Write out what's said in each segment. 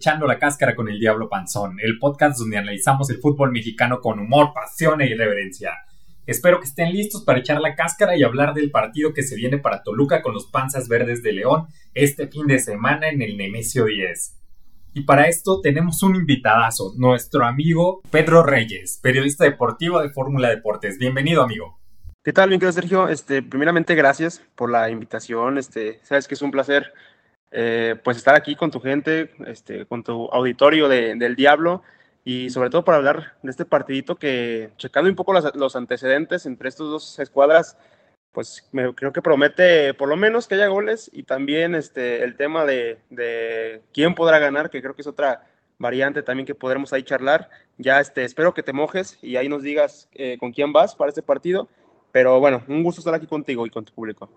Echando la Cáscara con el Diablo Panzón, el podcast donde analizamos el fútbol mexicano con humor, pasión e irreverencia. Espero que estén listos para echar la cáscara y hablar del partido que se viene para Toluca con los Panzas Verdes de León este fin de semana en el Nemesio 10. Y para esto tenemos un invitadazo, nuestro amigo Pedro Reyes, periodista deportivo de Fórmula Deportes. Bienvenido, amigo. ¿Qué tal, mi querido Sergio? Este, primeramente, gracias por la invitación. Este, sabes que es un placer eh, pues estar aquí con tu gente, este, con tu auditorio de, del Diablo y sobre todo para hablar de este partidito que, checando un poco los, antecedentes entre estas dos escuadras, pues me, creo que promete por lo menos que haya goles y también este, el tema de, de, quién podrá ganar, que creo que es otra variante también que podremos ahí charlar. Ya este, espero que te mojes y ahí nos digas eh, con quién vas para este partido. Pero bueno, un gusto estar aquí contigo y con tu público.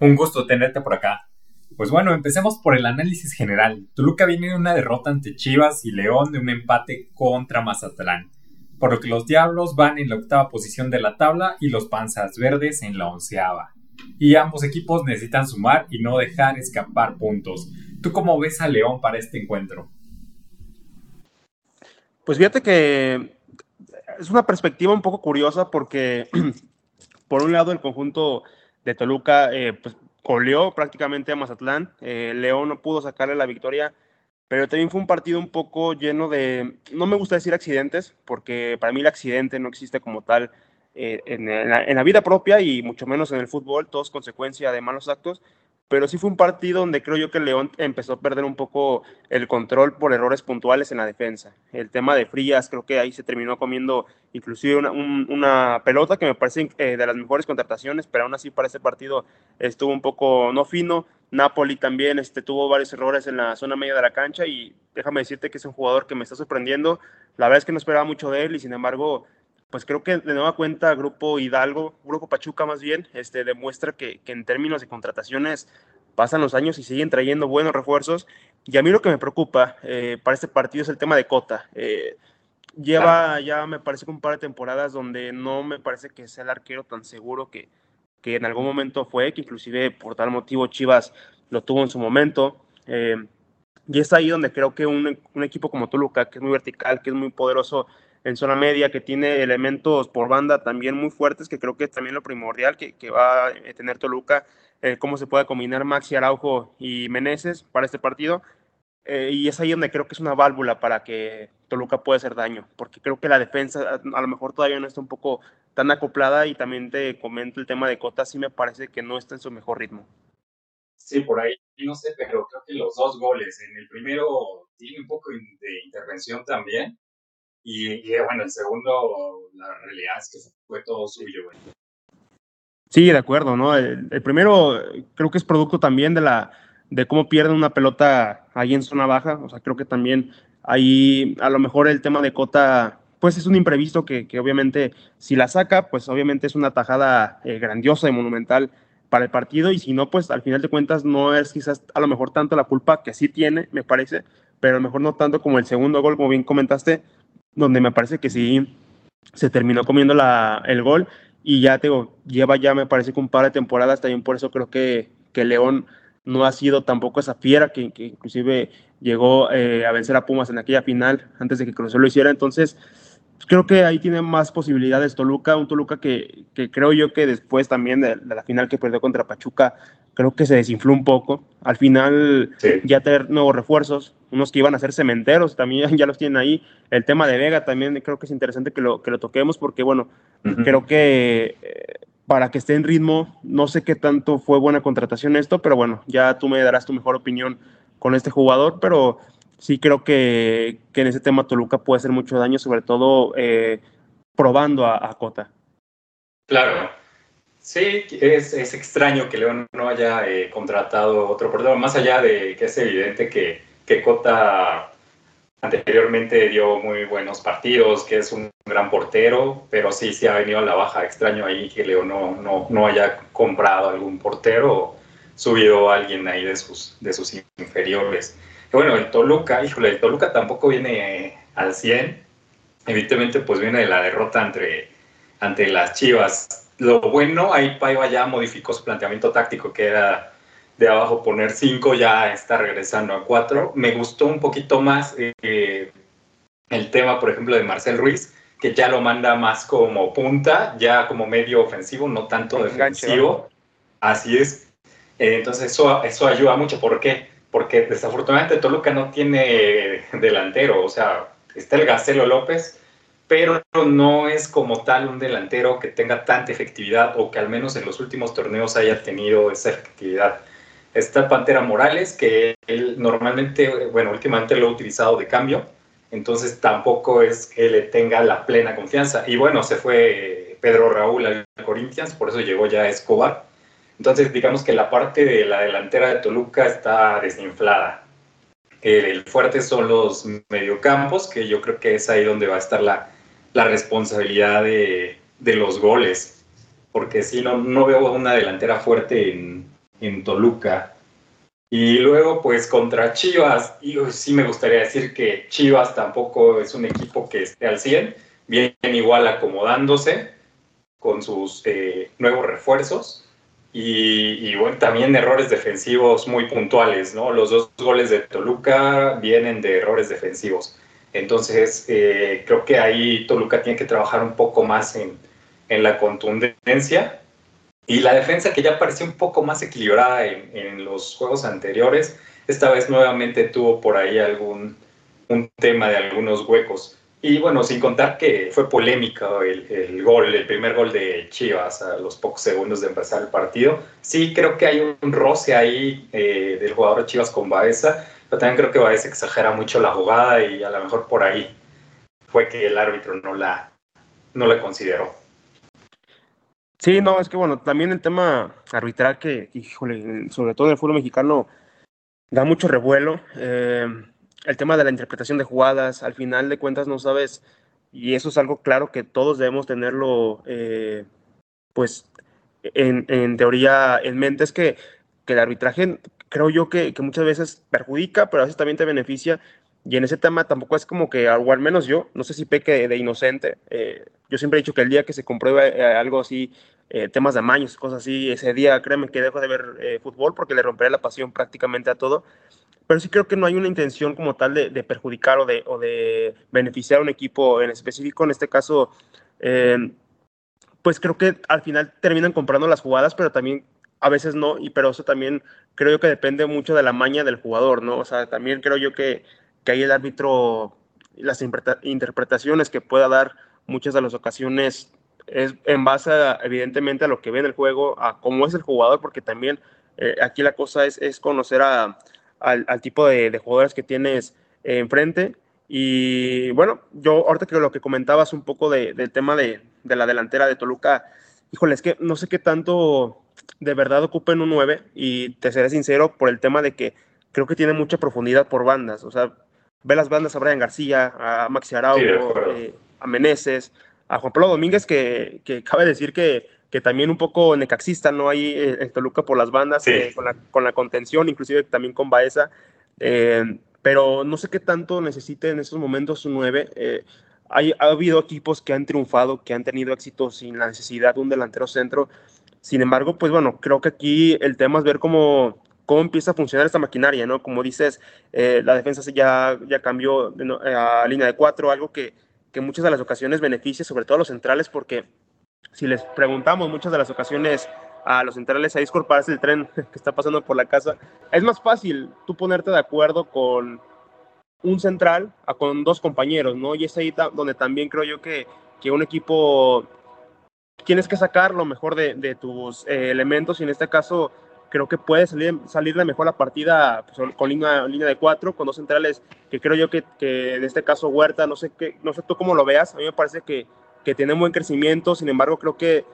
Un gusto tenerte por acá. Pues bueno, empecemos por el análisis general. Toluca viene de una derrota ante Chivas y León de un empate contra Mazatlán, por lo que los Diablos van en la octava posición de la tabla y los Panzas Verdes en la onceava. Y ambos equipos necesitan sumar y no dejar escapar puntos. ¿Tú cómo ves a León para este encuentro? Pues fíjate que es una perspectiva un poco curiosa porque, por un lado, el conjunto de Toluca eh, pues, goleó prácticamente a Mazatlán. Eh, León no pudo sacarle la victoria, pero también fue un partido un poco lleno de, no me gusta decir accidentes, porque para mí el accidente no existe como tal eh, en, la, en, la, vida propia y mucho menos en el fútbol, todo es consecuencia de malos actos, pero sí fue un partido donde creo yo que León empezó a perder un poco el control por errores puntuales en la defensa. El tema de Frías, creo que ahí se terminó comiendo inclusive una, una pelota que me parece eh, de las mejores contrataciones, pero aún así para ese partido estuvo un poco no fino. Napoli también este, tuvo varios errores en la zona media de la cancha y déjame decirte que es un jugador que me está sorprendiendo. La verdad es que no esperaba mucho de él y sin embargo pues creo que de nueva cuenta Grupo Hidalgo, Grupo Pachuca más bien, este, demuestra que, que, en términos de contrataciones pasan los años y siguen trayendo buenos refuerzos. Y a mí lo que me preocupa eh, para este partido es el tema de Cota. Eh, lleva ya, me parece, un par de temporadas donde no me parece que sea el arquero tan seguro que, que en algún momento fue, que inclusive por tal motivo Chivas lo tuvo en su momento. Eh, y es ahí donde creo que un, un equipo como Toluca, que es muy vertical, que es muy poderoso, en zona media, que tiene elementos por banda también muy fuertes, que creo que es también lo primordial que, va a tener Toluca, eh, cómo se puede combinar Maxi Araujo y Meneses para este partido. Eh, y es ahí donde creo que es una válvula para que Toluca pueda hacer daño, porque creo que la defensa a, lo mejor todavía no está un poco tan acoplada y también te comento el tema de Cota, sí me parece que no está en su mejor ritmo. Sí, por ahí, no sé, pero creo que los dos goles, en el primero tiene un poco de intervención también, y, bueno, el segundo, la realidad es que fue todo suyo, güey. Sí, de acuerdo, ¿no? El, primero creo que es producto también de la de cómo pierden una pelota ahí en zona baja. O sea, creo que también ahí a lo mejor el tema de Cota, pues es un imprevisto que, que obviamente si la saca, pues obviamente es una tajada eh, grandiosa y monumental para el partido. Y si no, pues al final de cuentas no es quizás a lo mejor tanto la culpa que sí tiene, me parece, pero a lo mejor no tanto como el segundo gol, como bien comentaste, donde me parece que sí se terminó comiendo la, el gol y ya te digo, lleva ya me parece que un par de temporadas, también por eso creo que, que León no ha sido tampoco esa fiera que, que inclusive llegó eh, a vencer a Pumas en aquella final antes de que Cruz lo hiciera, entonces creo que ahí tiene más posibilidades Toluca, un Toluca que, que creo yo que después también de, la final que perdió contra Pachuca, creo que se desinfló un poco. Al final ya tener nuevos refuerzos, unos que iban a ser cementeros, también ya los tienen ahí. El tema de Vega también creo que es interesante que lo, que lo toquemos porque, bueno, creo que eh, para que esté en ritmo, no sé qué tanto fue buena contratación esto, pero bueno, ya tú me darás tu mejor opinión con este jugador, pero sí creo que, que, en ese tema Toluca puede hacer mucho daño, sobre todo eh, probando a, Cota. Claro. Sí, es, es, extraño que León no haya eh, contratado otro portero, más allá de que es evidente que, que Cota anteriormente dio muy buenos partidos, que es un gran portero, pero sí, sí ha venido a la baja. Extraño ahí que León no, no, no haya comprado algún portero o subido a alguien ahí de sus, de sus inferiores bueno, el Toluca, híjole, el Toluca tampoco viene al 100. Evidentemente, pues viene de la derrota entre, ante las Chivas. Lo bueno, ahí Paiva ya modificó su planteamiento táctico, que era de abajo poner 5, ya está regresando a 4. Me gustó un poquito más eh, el tema, por ejemplo, de Marcel Ruiz, que ya lo manda más como punta, ya como medio ofensivo, no tanto defensivo. Así es. Eh, entonces eso, eso ayuda mucho. ¿Por qué? Porque desafortunadamente Toluca no tiene delantero. O sea, está el Gacelo López, pero no es como tal un delantero que tenga tanta efectividad o que al menos en los últimos torneos haya tenido esa efectividad. Está Pantera Morales, que él normalmente, bueno, últimamente lo ha utilizado de cambio, entonces tampoco es que le tenga la plena confianza. Y bueno, se fue Pedro Raúl al Corinthians, por eso llegó ya Escobar. Entonces digamos que la parte de la delantera de Toluca está desinflada. El fuerte son los mediocampos, que yo creo que es ahí donde va a estar la, la responsabilidad de, de, los goles. Porque si no, no veo una delantera fuerte en, en Toluca. Y luego, pues contra Chivas, y sí me gustaría decir que Chivas tampoco es un equipo que esté al 100, bien igual acomodándose con sus eh, nuevos refuerzos. Y, bueno, también errores defensivos muy puntuales, ¿no? Los dos goles de Toluca vienen de errores defensivos. Entonces, eh, creo que ahí Toluca tiene que trabajar un poco más en, en la contundencia y la defensa que ya parecía un poco más equilibrada en, los juegos anteriores, esta vez nuevamente tuvo por ahí algún un tema de algunos huecos. Y bueno, sin contar que fue polémico el, gol, el primer gol de Chivas a los pocos segundos de empezar el partido. Sí, creo que hay un roce ahí eh, del jugador Chivas con Baeza, pero también creo que Baeza exagera mucho la jugada y a lo mejor por ahí fue que el árbitro no la, no la consideró. Sí, no, es que bueno, también el tema arbitral que, híjole, sobre todo en el fútbol mexicano, da mucho revuelo. Eh, el tema de la interpretación de jugadas, al final de cuentas no sabes, y eso es algo claro que todos debemos tenerlo, eh, pues, en, teoría en mente, es que, que el arbitraje creo yo que, que, muchas veces perjudica, pero a veces también te beneficia. Y en ese tema tampoco es como que, o al menos yo, no sé si peque de, inocente, eh, yo siempre he dicho que el día que se compruebe eh, algo así, temas de amaños, cosas así, ese día créeme que dejo de ver fútbol porque le romperé la pasión prácticamente a todo. Pero sí creo que no hay una intención como tal de, perjudicar o de, beneficiar a un equipo en específico. En este caso, pues creo que al final terminan comprando las jugadas, pero también a veces no, y pero eso también creo que depende mucho de la maña del jugador, ¿no? O sea, también creo yo que, que ahí el árbitro, las interpretaciones que pueda dar muchas de las ocasiones es en base evidentemente a lo que ve en el juego, a cómo es el jugador, porque también eh, aquí la cosa es, es conocer a, al, tipo de, de, jugadores que tienes enfrente. Y bueno, yo ahorita que lo que comentabas un poco de, del tema de, de, la delantera de Toluca, híjole, es que no sé qué tanto de verdad ocupen un 9 y te seré sincero por el tema de que creo que tiene mucha profundidad por bandas, o sea, ve las bandas a Brian García, a Maxi Araujo, eh, a Meneses, a Juan Pablo Domínguez, que, que cabe decir que, que también un poco necaxista, ¿no? Ahí eh, en Toluca por las bandas, eh, con, la, con, la, contención, inclusive también con Baeza. pero no sé qué tanto necesite en estos momentos un 9. Hay, ha habido equipos que han triunfado, que han tenido éxito sin la necesidad de un delantero centro. Sin embargo, pues bueno, creo que aquí el tema es ver cómo, cómo empieza a funcionar esta maquinaria, ¿no? Como dices, la defensa ya, ya cambió a línea de cuatro, algo que, que muchas de las ocasiones beneficia, sobre todo a los centrales, porque si les preguntamos muchas de las ocasiones a los centrales a Discord para el tren que está pasando por la casa, es más fácil tú ponerte de acuerdo con un central a con dos compañeros, ¿no? Y es ahí donde también creo yo que, que un equipo tienes que sacar lo mejor de, de tus eh, elementos y en este caso creo que puede salir, salir de mejor la partida pues, con línea, línea de cuatro, con dos centrales, que creo yo que, que, en este caso Huerta, no sé, qué, no sé tú cómo lo veas, a mí me parece que, que tiene un buen crecimiento, sin embargo creo que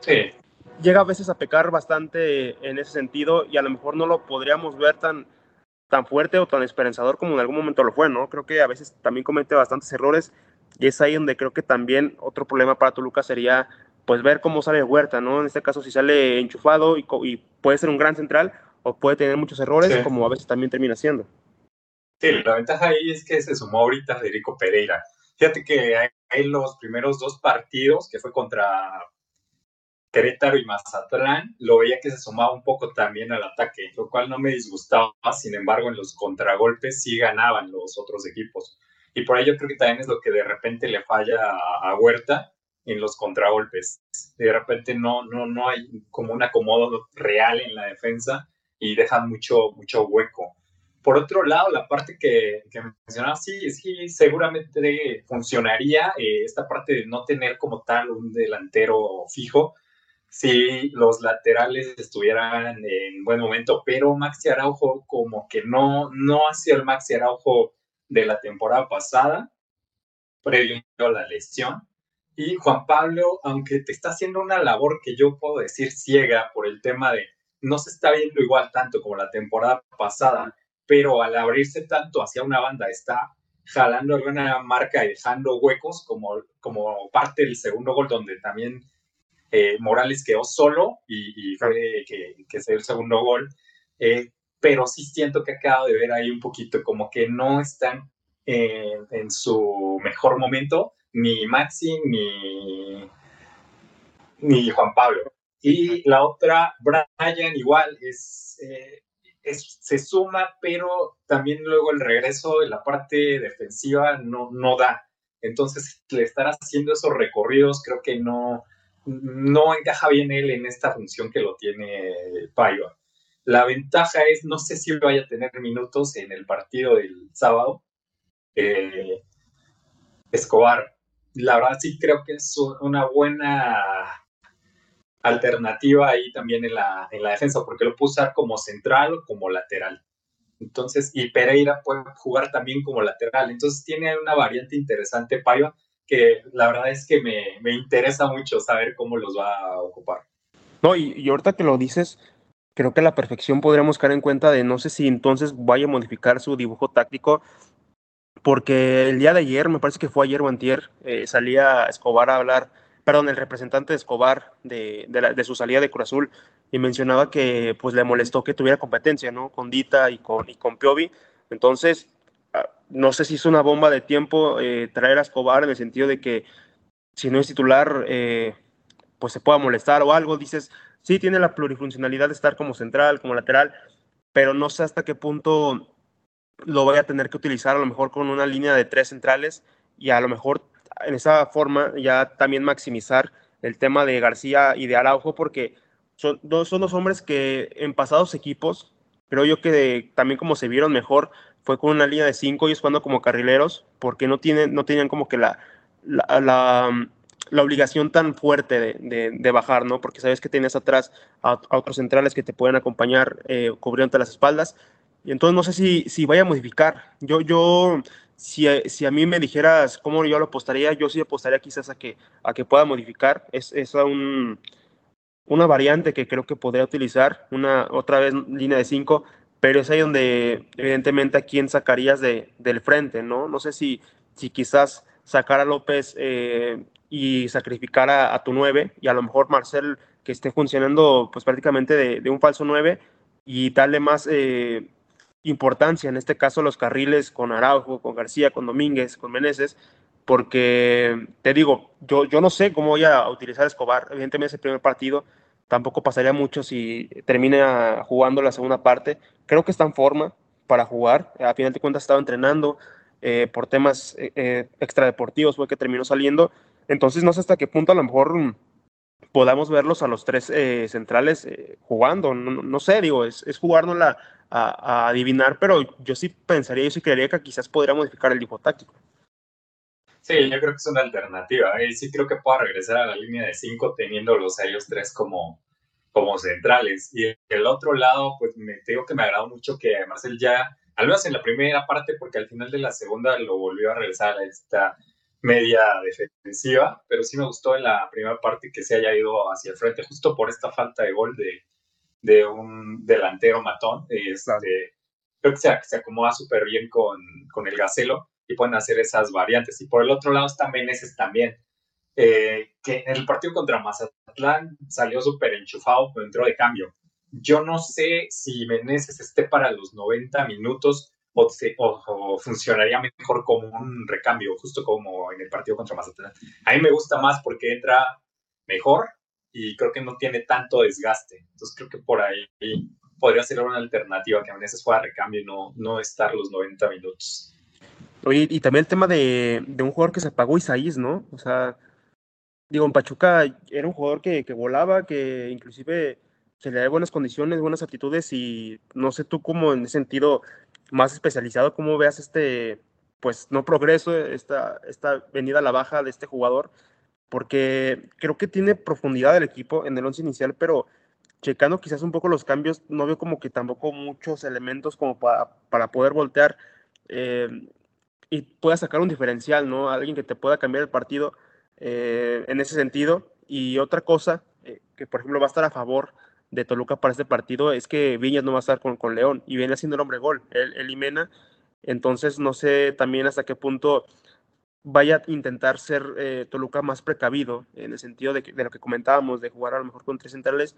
llega a veces a pecar bastante en ese sentido y a lo mejor no lo podríamos ver tan, tan fuerte o tan esperanzador como en algún momento lo fue, ¿no? Creo que a veces también comete bastantes errores y es ahí donde creo que también otro problema para Toluca sería pues ver cómo sale Huerta, ¿no? En este caso si sale enchufado y, y puede ser un gran central o puede tener muchos errores, como a veces también termina siendo. Sí, la ventaja ahí es que se sumó ahorita Federico Pereira. Fíjate que hay los primeros dos partidos, que fue contra Querétaro y Mazatlán, lo veía que se sumaba un poco también al ataque, lo cual no me disgustaba, sin embargo en los contragolpes sí ganaban los otros equipos. Y por ahí yo creo que también es lo que de repente le falla a, Huerta en los contragolpes. De repente no, no, no hay como un acomodo real en la defensa y dejan mucho, mucho hueco. Por otro lado, la parte que, que mencionaba, sí, sí, seguramente funcionaría eh, esta parte de no tener como tal un delantero fijo, si los laterales estuvieran en buen momento, pero Maxi Araujo como que no, no ha sido el Maxi Araujo de la temporada pasada, previo a la lesión. Y Juan Pablo, aunque te está haciendo una labor que yo puedo decir ciega por el tema de no se está viendo igual tanto como la temporada pasada, pero al abrirse tanto hacia una banda está jalando alguna marca y dejando huecos como, como parte del segundo gol donde también eh, Morales quedó solo y, fue que, que se dio el segundo gol. Eh, pero sí siento que acabo de ver ahí un poquito como que no están en su mejor momento ni Maxi ni, ni Juan Pablo. Y la otra, Brian, igual, es, eh, se suma, pero también luego el regreso en la parte defensiva no, no da. Entonces, le estar haciendo esos recorridos, creo que no, no encaja bien él en esta función que lo tiene Paiva. La ventaja es, no sé si vaya a tener minutos en el partido del sábado. Eh, Escobar, la verdad sí creo que es una buena alternativa ahí también en la, en la defensa, porque lo puede usar como central o como lateral. Entonces, y Pereira puede jugar también como lateral. Entonces tiene una variante interesante, Paiva, que la verdad es que me, me, interesa mucho saber cómo los va a ocupar. No, y, y ahorita que lo dices, creo que la perfección podríamos caer en cuenta de no sé si entonces vaya a modificar su dibujo táctico, porque el día de ayer, me parece que fue ayer o antier, eh, salía Escobar a hablar, perdón, el representante de Escobar de, de, su salida de Cruz Azul y mencionaba que pues le molestó que tuviera competencia, ¿no? Con Dita y con, y con Piovi. Entonces, ah, no sé si es una bomba de tiempo eh, traer a Escobar en el sentido de que si no es titular, eh, pues se pueda molestar o algo. Dices, sí tiene la plurifuncionalidad de estar como central, como lateral, pero no sé hasta qué punto lo voy a tener que utilizar a lo mejor con una línea de tres centrales y a lo mejor en esa forma ya también maximizar el tema de García y de Araujo porque son dos, son dos hombres que en pasados equipos creo yo que también como se vieron mejor fue con una línea de cinco ellos jugando como carrileros porque no tienen no tenían como que la, la la obligación tan fuerte de, bajar, ¿no? Porque sabes que tienes atrás a, otros centrales que te pueden acompañar eh, cubriéndote las espaldas. Y entonces no sé si, si vaya a modificar. Yo, yo si, si, a mí me dijeras cómo yo lo apostaría, yo sí apostaría quizás a que, a que pueda modificar. Es, es un, una variante que creo que podría utilizar, una otra vez línea de 5, pero es ahí donde evidentemente a quién sacarías de, del frente, ¿no? No sé si, si quizás sacar a López eh, y sacrificar a, tu 9 y a lo mejor Marcel que esté funcionando pues prácticamente de, un falso 9 y darle más eh, importancia, en este caso los carriles con Araujo, con García, con Domínguez, con Meneses, porque te digo, yo, yo no sé cómo voy a utilizar Escobar, evidentemente ese primer partido tampoco pasaría mucho si termina jugando la segunda parte, creo que está en forma para jugar, a final de cuentas estaba entrenando, eh, por temas eh, extradeportivos fue que terminó saliendo, entonces no sé hasta qué punto a lo mejor podamos verlos a los tres eh, centrales eh, jugando. No, sé, digo, es, es jugárnosla a, adivinar, pero yo sí pensaría, yo sí creería que quizás podría modificar el dibujo táctico. Sí, yo creo que es una alternativa. ¿eh? Sí creo que pueda regresar a la línea de cinco teniéndolos a ellos tres como, como centrales. Y el otro lado, pues me digo que me agradó mucho que Marcel ya, al menos en la primera parte, porque al final de la segunda lo volvió a regresar a esta media defensiva, pero sí me gustó en la primera parte que se haya ido hacia el frente, justo por esta falta de gol de, de un delantero matón. Este, Creo que se, se acomoda súper bien con, con, el Gacelo y pueden hacer esas variantes. Y por el otro lado está Meneses también, eh, que en el partido contra Mazatlán salió súper enchufado, pero entró de cambio. Yo no sé si Meneses esté para los 90 minutos o, funcionaría mejor como un recambio, justo como en el partido contra Mazatlán. A mí me gusta más porque entra mejor y creo que no tiene tanto desgaste. Entonces creo que por ahí podría ser una alternativa que a veces fuera recambio y no, no estar los 90 minutos. Oye, y también el tema de, de un jugador que se apagó Isaías, ¿no? O sea, digo, en Pachuca era un jugador que, que volaba, que inclusive se le da buenas condiciones, buenas actitudes y no sé tú cómo en ese sentido más especializado, cómo veas este, pues no progreso, esta, esta venida a la baja de este jugador, porque creo que tiene profundidad el equipo en el once inicial, pero checando quizás un poco los cambios, no veo como que tampoco muchos elementos como para, para poder voltear eh, y pueda sacar un diferencial, ¿no? Alguien que te pueda cambiar el partido eh, en ese sentido. Y otra cosa eh, que, por ejemplo, va a estar a favor de Toluca para este partido es que Viñas no va a estar con, con León y viene haciendo el hombre gol, el y Mena. Entonces, no sé también hasta qué punto vaya a intentar ser eh, Toluca más precavido en el sentido de, de, lo que comentábamos, de jugar a lo mejor con tres centrales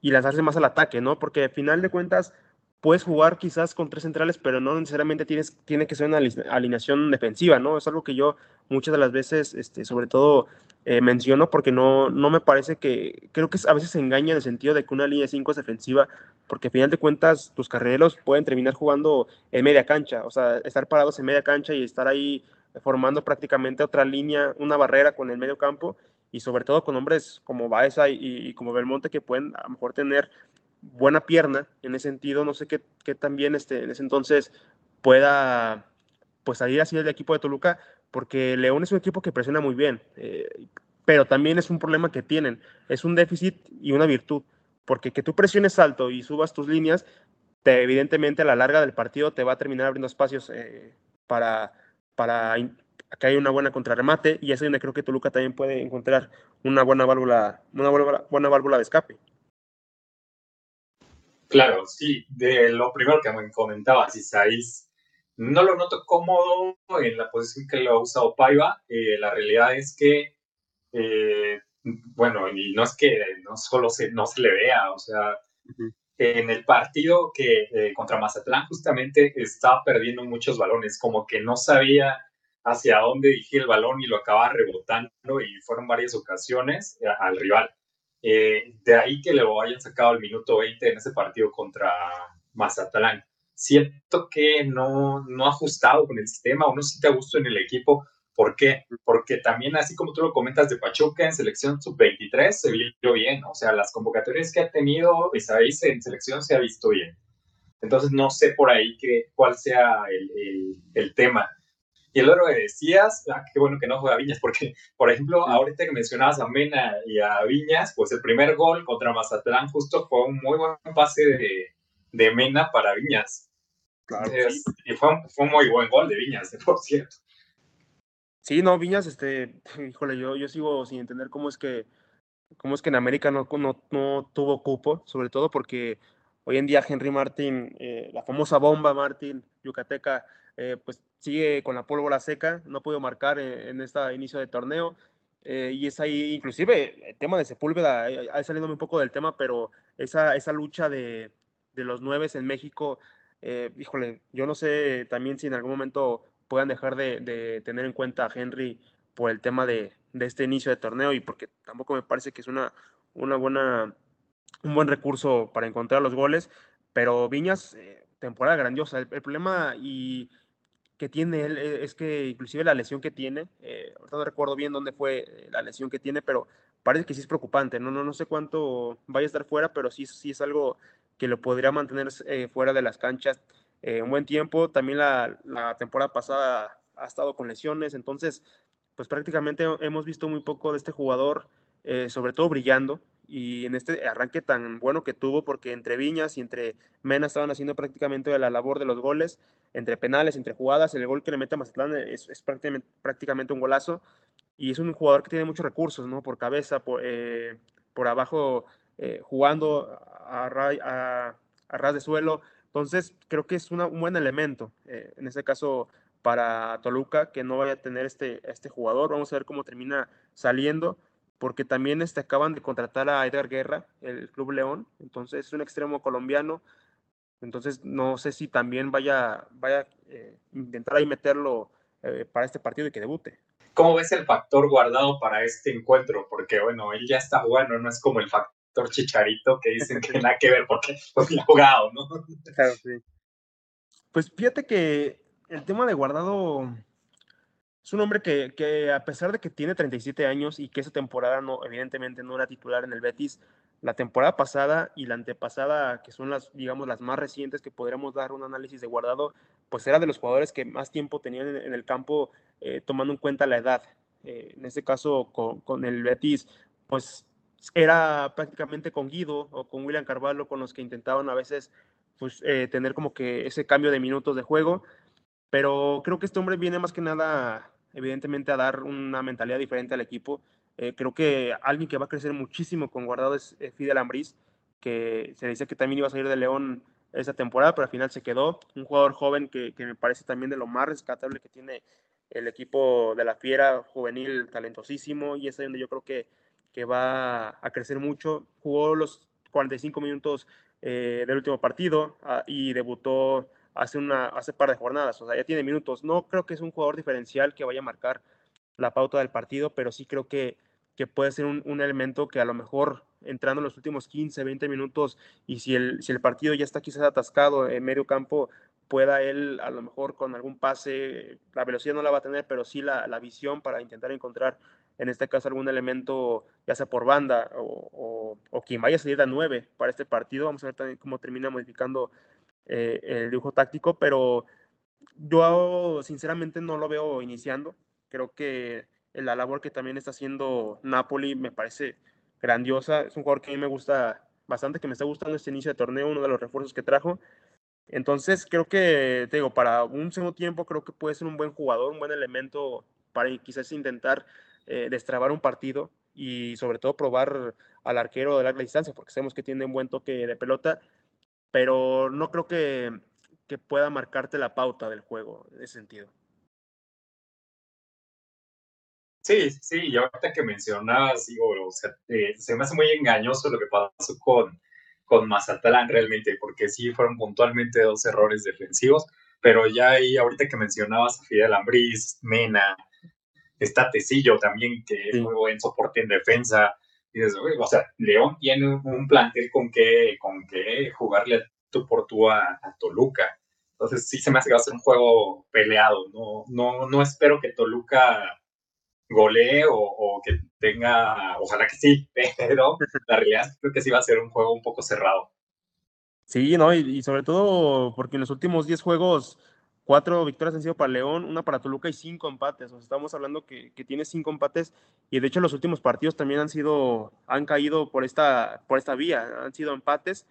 y lanzarse más al ataque, ¿no? Porque al final de cuentas puedes jugar quizás con tres centrales, pero no necesariamente tienes, tiene que ser una alineación defensiva, ¿no? Es algo que yo muchas de las veces, este, sobre todo, eh, menciono porque no, no me parece que, creo que a veces se engaña en el sentido de que una línea de cinco es defensiva, porque al final de cuentas tus carreros pueden terminar jugando en media cancha, o sea, estar parados en media cancha y estar ahí formando prácticamente otra línea, una barrera con el medio campo y sobre todo con hombres como Baeza y, y, como Belmonte que pueden a lo mejor tener buena pierna en ese sentido, no sé qué, qué también este, en ese entonces pueda pues salir así del equipo de Toluca, porque León es un equipo que presiona muy bien, eh, pero también es un problema que tienen, es un déficit y una virtud, porque que tú presiones alto y subas tus líneas, te, evidentemente a la larga del partido te va a terminar abriendo espacios eh, para, para que haya una buena contrarremate y es donde creo que Toluca también puede encontrar una buena válvula, una buena, buena válvula de escape. Claro, sí, de lo primero que me comentabas, Isaías, no lo noto cómodo en la posición que lo ha usado Paiva. Eh, la realidad es que, eh, bueno, y no es que no solo se, no se le vea, o sea, en el partido que eh, contra Mazatlán justamente estaba perdiendo muchos balones, como que no sabía hacia dónde dirigir el balón y lo acaba rebotando y fueron varias ocasiones al rival. Eh, de ahí que lo hayan sacado al minuto 20 en ese partido contra Mazatlán. Siento que no, no ha ajustado con el sistema o no siente a gusto en el equipo. ¿Por qué? Porque también, así como tú lo comentas de Pachuca en selección sub-23, se vio bien. O sea, las convocatorias que ha tenido Isaías en selección se ha visto bien. Entonces, no sé por ahí que, cuál sea el, el, el tema. Y el otro que decías, ah, qué bueno que no juega Viñas, porque, por ejemplo, ahorita que mencionabas a Mena y a Viñas, pues el primer gol contra Mazatlán justo fue un muy buen pase de, de Mena para Viñas. Claro, es, sí. Y fue un, fue un, muy buen gol de Viñas, por cierto. Sí, no, Viñas, este, híjole, yo, yo sigo sin entender cómo es que, cómo es que en América no, no, no tuvo cupo, sobre todo porque hoy en día Henry Martin, eh, la famosa bomba Martin, Yucateca, eh, pues sigue con la pólvora seca, no ha marcar en, en este inicio de torneo. Eh, y es ahí, inclusive, el tema de Sepúlveda, eh, salido un poco del tema, pero esa, esa lucha de, de los nueves en México, eh, híjole, yo no sé también si en algún momento puedan dejar de, de, tener en cuenta a Henry por el tema de, de, este inicio de torneo y porque tampoco me parece que es una, una buena, un buen recurso para encontrar los goles, pero Viñas, eh, temporada grandiosa. El problema y que tiene él eh, es que inclusive la lesión que tiene, eh, ahorita no recuerdo bien dónde fue eh, la lesión que tiene, pero parece que sí es preocupante, no, no, no sé cuánto vaya a estar fuera, pero sí, sí es algo que lo podría mantener fuera de las canchas un buen tiempo. También la, la, temporada pasada ha estado con lesiones, entonces pues prácticamente hemos visto muy poco de este jugador, eh, sobre todo brillando, y en este arranque tan bueno que tuvo, porque entre Viñas y entre Mena estaban haciendo prácticamente la labor de los goles, entre penales, entre jugadas, el gol que le mete a Mazatlán es, es prácticamente, un golazo, y es un jugador que tiene muchos recursos, ¿no? Por cabeza, por, eh, por abajo, eh, jugando a, a, ras de suelo, entonces creo que es un buen elemento, en este caso para Toluca, que no vaya a tener este, este jugador, vamos a ver cómo termina saliendo, porque también este, acaban de contratar a Edgar Guerra, el Club León, entonces es un extremo colombiano, entonces no sé si también vaya, vaya eh, intentar ahí meterlo eh, para este partido y que debute. ¿cómo ves el factor guardado para este encuentro? Porque, bueno, él ya está jugando, no es como el factor chicharito que dicen que nada que ver porque, porque ha jugado, ¿no? Claro, sí. Pues fíjate que el tema de guardado es un hombre que, que, a pesar de que tiene 37 años y que esa temporada no, evidentemente no era titular en el Betis, la temporada pasada y la antepasada, que son las, digamos, las más recientes que podríamos dar un análisis de guardado, pues era de los jugadores que más tiempo tenían en, el campo, eh, tomando en cuenta la edad. Eh, en este caso, con, el Betis, pues era prácticamente con Guido o con William Carvalho con los que intentaban a veces pues, eh, tener como que ese cambio de minutos de juego. Pero creo que este hombre viene más que nada, evidentemente, a dar una mentalidad diferente al equipo. Eh, creo que alguien que va a crecer muchísimo con guardado es Fidel Ambriz, que se dice que también iba a salir de León esa temporada, pero al final se quedó. Un jugador joven que, me parece también de lo más rescatable que tiene el equipo de la Fiera, juvenil, talentosísimo, y es ahí donde yo creo que, que va a crecer mucho. Jugó los 45 minutos eh, del último partido ah, y debutó hace, una, hace par de jornadas, o sea, ya tiene minutos. No creo que es un jugador diferencial que vaya a marcar la pauta del partido, pero sí creo que que puede ser un, elemento que a lo mejor entrando en los últimos 15, 20 minutos y si el, si el partido ya está quizás atascado en medio campo, pueda él a lo mejor con algún pase, la velocidad no la va a tener, pero sí la, la visión para intentar encontrar en este caso algún elemento, ya sea por banda o, o, quien vaya a salir a 9 para este partido. Vamos a ver también cómo termina modificando eh, el dibujo táctico, pero yo sinceramente no lo veo iniciando. Creo que la labor que también está haciendo Napoli me parece grandiosa. Es un jugador que a mí me gusta bastante, que me está gustando este inicio de torneo, uno de los refuerzos que trajo. Entonces creo que, te digo, para un segundo tiempo creo que puede ser un buen jugador, un buen elemento para quizás intentar eh, destrabar un partido y sobre todo probar al arquero de larga distancia, porque sabemos que tiene un buen toque de pelota, pero no creo que, que pueda marcarte la pauta del juego en ese sentido. Sí, sí, y ahorita que mencionabas, digo, o sea, eh, se me hace muy engañoso lo que pasó con, con Mazatlán realmente, porque sí fueron puntualmente dos errores defensivos, pero ya ahí, ahorita que mencionabas a Fidel Ambriz, Mena, está Tecillo también, que es muy buen soporte en defensa, dices, o sea, León tiene un plantel con que, con que jugarle tú por tú a, a Toluca. Entonces sí se me hace que va a ser un juego peleado. No, no, no espero que Toluca golee o, que tenga, ojalá que sí, pero la realidad creo que sí va a ser un juego un poco cerrado. Sí, ¿no? Y, sobre todo porque en los últimos 10 juegos, cuatro victorias han sido para León, una para Toluca y cinco empates. O sea, estamos hablando que, que, tiene cinco empates y de hecho los últimos partidos también han sido, han caído por esta, por esta vía, han sido empates.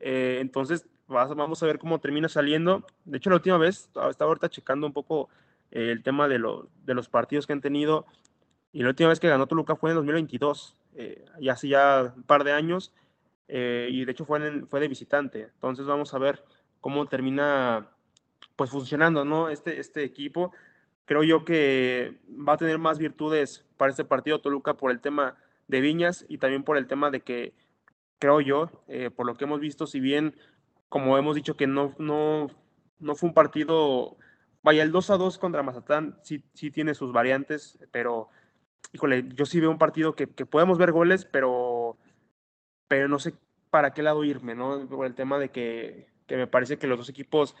Eh, entonces, vamos a ver cómo termina saliendo. De hecho, la última vez, estaba ahorita checando un poco el tema de, de los partidos que han tenido. Y la última vez que ganó Toluca fue en 2022, eh, ya hace ya un par de años, eh, y de hecho fue, fue de visitante. Entonces vamos a ver cómo termina pues funcionando ¿no? este, este equipo. Creo yo que va a tener más virtudes para este partido Toluca por el tema de Viñas y también por el tema de que, creo yo, eh, por lo que hemos visto, si bien, como hemos dicho que no, no, no fue un partido Vaya, el 2 a 2 contra Mazatlán sí, sí tiene sus variantes, pero híjole, yo sí veo un partido que, podemos ver goles, pero, pero no sé para qué lado irme, ¿no? Por el tema de que, me parece que los dos equipos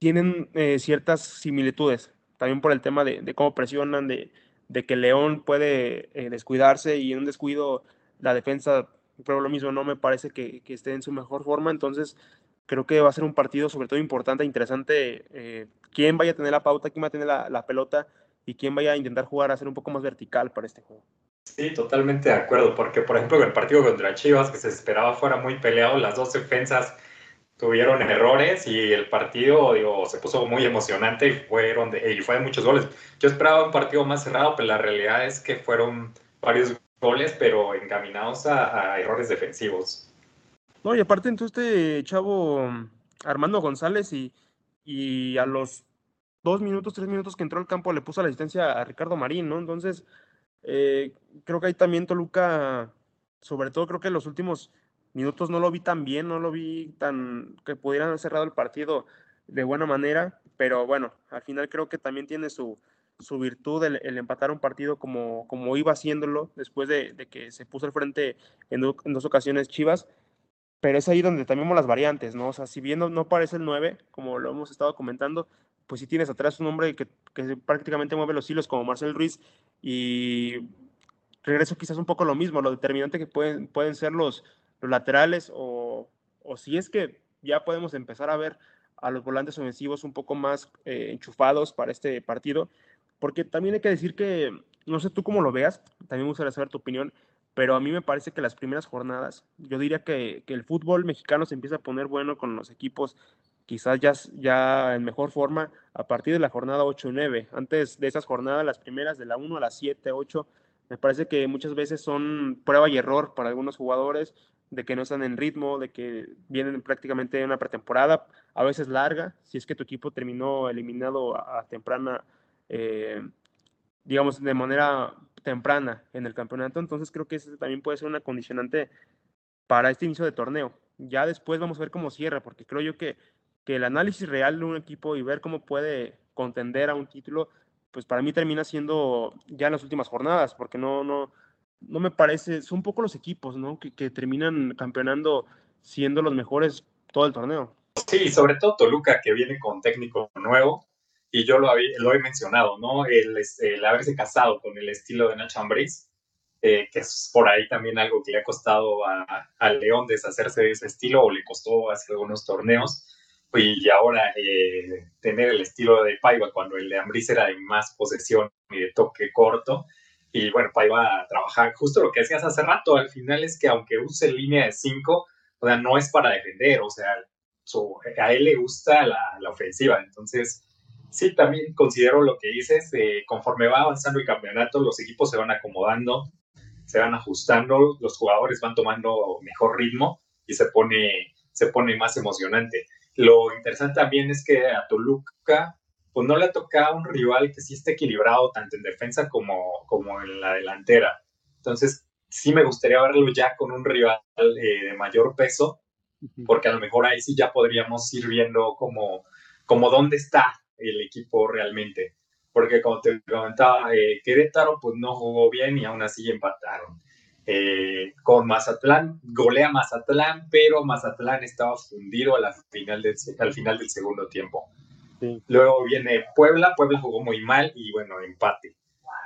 tienen eh, ciertas similitudes, también por el tema de, cómo presionan, de, de, que León puede eh, descuidarse y en un descuido la defensa, pero lo mismo, no me parece que, esté en su mejor forma, entonces creo que va a ser un partido sobre todo importante interesante. Eh, quién vaya a tener la pauta, quién va a tener la, pelota y quién vaya a intentar jugar a ser un poco más vertical para este juego. Sí, totalmente de acuerdo, porque por ejemplo el partido contra Chivas, que se esperaba fuera muy peleado, las dos defensas tuvieron errores y el partido se puso muy emocionante y, fueron de, y fue de muchos goles. Yo esperaba un partido más cerrado, pero la realidad es que fueron varios goles, pero encaminados a errores defensivos. No, y aparte entonces este chavo Armando González y, y a los dos minutos, tres minutos que entró al campo le puso la asistencia a Ricardo Marín, ¿no? Entonces, eh, creo que ahí también Toluca, sobre todo creo que los últimos minutos no lo vi tan bien, no lo vi tan que pudieran haber cerrado el partido de buena manera, pero bueno, al final creo que también tiene su, su virtud el, empatar un partido como, como iba haciéndolo después de, que se puso al frente en, dos ocasiones Chivas, pero es ahí donde también las variantes, ¿no? O sea, si bien no, parece el 9, como lo hemos estado comentando, pues si tienes atrás un hombre que, que prácticamente mueve los hilos como Marcel Ruiz y regreso quizás un poco lo mismo, lo determinante que pueden, pueden ser los, los laterales o, o si es que ya podemos empezar a ver a los volantes ofensivos un poco más eh, enchufados para este partido, porque también hay que decir que, no sé tú cómo lo veas, también me gustaría saber tu opinión, pero a mí me parece que las primeras jornadas, yo diría que, que el fútbol mexicano se empieza a poner bueno con los equipos quizás ya, ya en mejor forma a partir de la jornada 8 y 9. Antes de esas jornadas, las primeras de la 1 a la 7, 8, me parece que muchas veces son prueba y error para algunos jugadores de que no están en ritmo, de que vienen prácticamente una pretemporada, a veces larga, si es que tu equipo terminó eliminado a, temprana, eh, digamos, de manera temprana en el campeonato, entonces creo que ese también puede ser una condicionante para este inicio de torneo. Ya después vamos a ver cómo cierra, porque creo yo que, que el análisis real de un equipo y ver cómo puede contender a un título, pues para mí termina siendo ya en las últimas jornadas, porque no, no, no me parece, son poco los equipos, ¿no? Que, terminan campeonando siendo los mejores todo el torneo. Sí, sobre todo Toluca, que viene con técnico nuevo, y yo lo, lo he mencionado, ¿no? El, el, haberse casado con el estilo de Nacho Ambriz, eh, que es por ahí también algo que le ha costado a, León deshacerse de ese estilo, o le costó hace algunos torneos, y ahora eh, tener el estilo de Paiva cuando el de Ambriz era de más posesión y de toque corto, y bueno, Paiva a trabajar justo lo que decías hace rato, al final es que aunque use línea de 5, o sea, no es para defender, o sea, a él le gusta la, la, ofensiva, entonces sí, también considero lo que dices, eh, conforme va avanzando el campeonato, los equipos se van acomodando, se van ajustando, los jugadores van tomando mejor ritmo y se pone, se pone más emocionante. Lo interesante también es que a Toluca pues no le ha tocado un rival que sí esté equilibrado tanto en defensa como, como en la delantera. Entonces, sí me gustaría verlo ya con un rival eh, de mayor peso, porque a lo mejor ahí sí ya podríamos ir viendo como, como dónde está el equipo realmente. Porque como te comentaba, eh, Querétaro pues no jugó bien y aún así empataron. Eh, con Mazatlán, golea Mazatlán, pero Mazatlán estaba fundido al final del, al final del segundo tiempo. Luego viene Puebla, Puebla jugó muy mal y bueno, empate.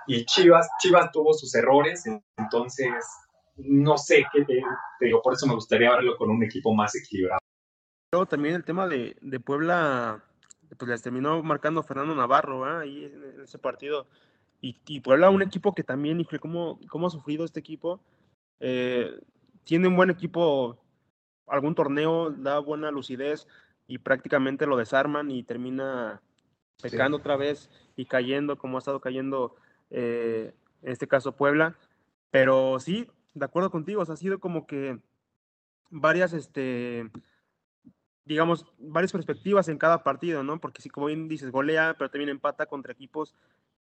Y Chivas, Chivas tuvo sus errores, entonces no sé qué te, digo, por eso me gustaría verlo con un equipo más equilibrado. Luego también el tema de, de Puebla, pues les terminó marcando Fernando Navarro ahí en, ese partido. Y, y, Puebla, un equipo que también, híjole, ¿cómo, cómo ha sufrido este equipo? Eh, tiene un buen equipo, algún torneo, da buena lucidez, y prácticamente lo desarman y termina pecando otra vez y cayendo como ha estado cayendo eh, en este caso Puebla. Pero sí, de acuerdo contigo, ha sido como que varias, este, digamos, varias perspectivas en cada partido, ¿no? Porque si como bien dices, golea, pero también empata contra equipos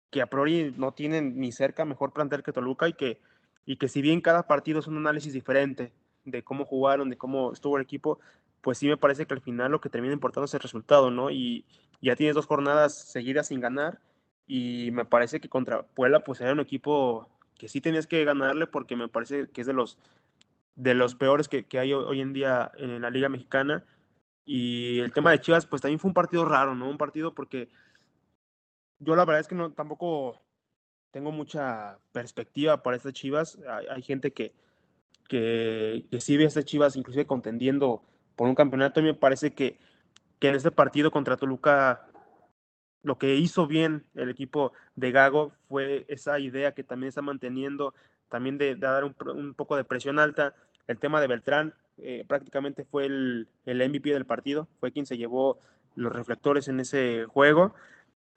que a priori no tienen ni cerca mejor plantel que Toluca y que, y que si bien cada partido es un análisis diferente de cómo jugaron, de cómo estuvo el equipo, pues sí me parece que al final lo que termina importando es el resultado, ¿no? Y ya tienes dos jornadas seguidas sin ganar y me parece que contra Puebla pues era un equipo que sí tenías que ganarle porque me parece que es de los, de los peores que, hay hoy en día en la Liga Mexicana. Y el tema de Chivas pues también fue un partido raro, ¿no? Un partido porque yo la verdad es que no tampoco tengo mucha perspectiva para estas Chivas. Hay, gente que, que, que sí ve estas Chivas inclusive contendiendo por un campeonato. Me parece que, que en este partido contra Toluca lo que hizo bien el equipo de Gago fue esa idea que también está manteniendo, también de, dar un, poco de presión alta. El tema de Beltrán eh, prácticamente fue el, el, MVP del partido, fue quien se llevó los reflectores en ese juego.